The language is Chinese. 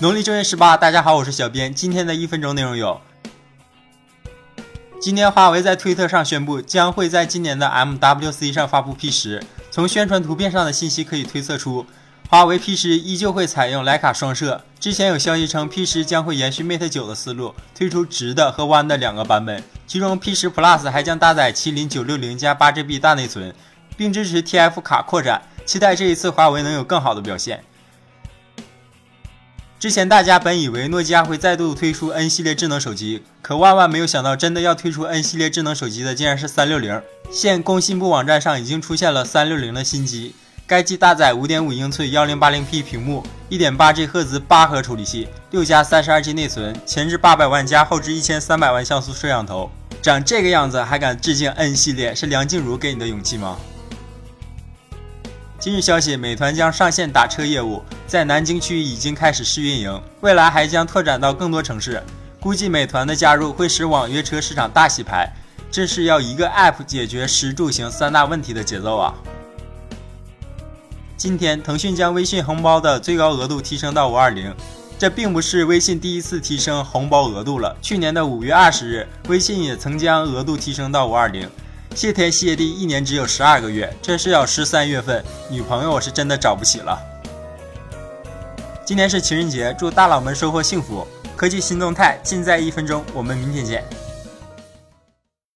农历正月十八，大家好，我是小编。今天的一分钟内容有：今天华为在推特上宣布，将会在今年的 MWC 上发布 P 十。从宣传图片上的信息可以推测出，华为 P 十依旧会采用徕卡双摄。之前有消息称，P 十将会延续 Mate 九的思路，推出直的和弯的两个版本。其中 P 十 Plus 还将搭载麒麟九六零加八 GB 大内存，并支持 TF 卡扩展。期待这一次华为能有更好的表现。之前大家本以为诺基亚会再度推出 N 系列智能手机，可万万没有想到，真的要推出 N 系列智能手机的竟然是三六零。现工信部网站上已经出现了三六零的新机，该机搭载五点五英寸幺零八零 P 屏幕，一点八 G 赫兹八核处理器，六加三十二 G 内存，前置八百万加后置一千三百万像素摄像头，长这个样子还敢致敬 N 系列，是梁静茹给你的勇气吗？今日消息，美团将上线打车业务，在南京区已经开始试运营，未来还将拓展到更多城市。估计美团的加入会使网约车市场大洗牌，这是要一个 App 解决食住行三大问题的节奏啊！今天，腾讯将微信红包的最高额度提升到五二零，这并不是微信第一次提升红包额度了。去年的五月二十日，微信也曾将额度提升到五二零。谢天谢地，一年只有十二个月，这是要十三月份，女朋友我是真的找不起了。今天是情人节，祝大佬们收获幸福。科技新动态尽在一分钟，我们明天见。